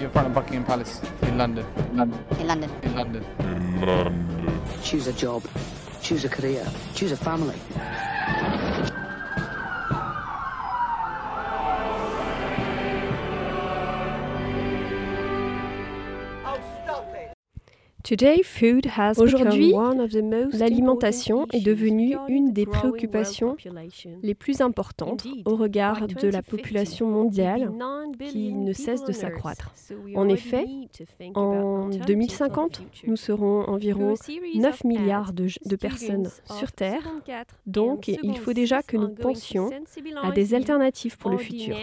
you're in front of Buckingham Palace in London. In London. In London. In London. In London. Choose a job. Choose a career. Choose a family. Aujourd'hui, l'alimentation est devenue une des préoccupations les plus importantes au regard de la population mondiale qui ne cesse de s'accroître. En effet, en 2050, nous serons environ 9 milliards de, de personnes sur Terre. Donc, il faut déjà que nous pensions à des alternatives pour le futur.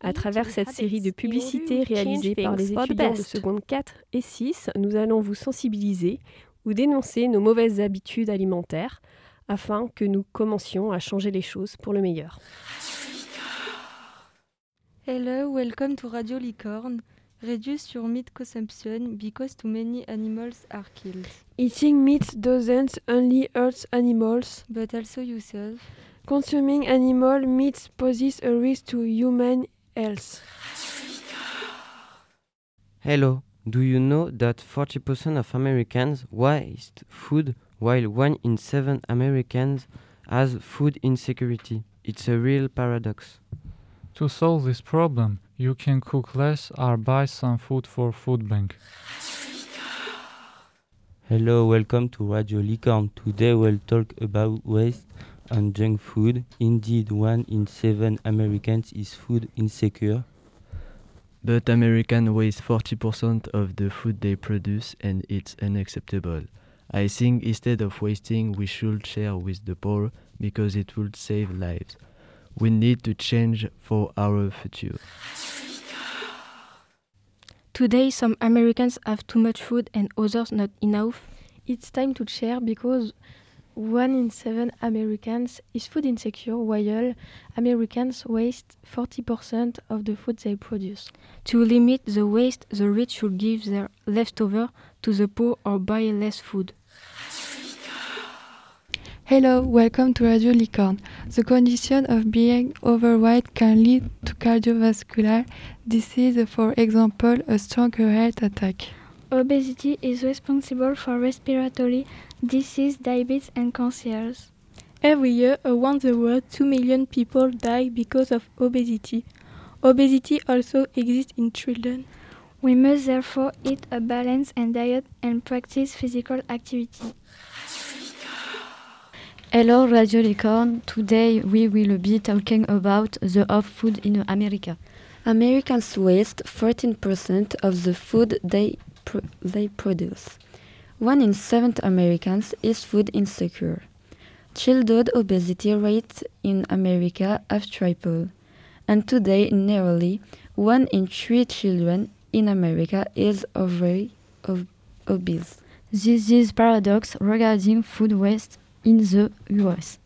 À travers cette série de publicités réalisées par les étudiants de seconde 4 et 6, nous allons vous sensibiliser ou dénoncer nos mauvaises habitudes alimentaires afin que nous commencions à changer les choses pour le meilleur. Hello, welcome to Radio Licorne. Reduce your meat consumption because too many animals are killed. Eating meat doesn't only hurt animals, but also yourself. Consuming animal meat poses a risk to human health. Hello, do you know that 40% of Americans waste food while one in seven Americans has food insecurity? It's a real paradox. To solve this problem, you can cook less or buy some food for food bank. Hello, welcome to Radio Licorne. Today we'll talk about waste and junk food. Indeed, one in seven Americans is food insecure. But Americans waste 40% of the food they produce and it's unacceptable. I think instead of wasting, we should share with the poor because it would save lives. We need to change for our future. Today, some Americans have too much food and others not enough. It's time to share because one in seven Americans is food insecure, while Americans waste 40% of the food they produce. To limit the waste, the rich should give their leftover to the poor or buy less food. Hello, welcome to Radio Licorne. The condition of being overweight can lead to cardiovascular disease, for example, a stronger heart attack. Obesity is responsible for respiratory disease, diabetes, and cancers. Every year around the world, 2 million people die because of obesity. Obesity also exists in children. We must therefore eat a balanced diet and practice physical activity. Hello Radio Licorne. Today we will be talking about the off food in America. Americans waste 14% of the food they, pr they produce. One in seven Americans is food insecure. Childhood obesity rates in America have tripled, and today nearly one in three children in America is overly ob obese. This is paradox regarding food waste in the US.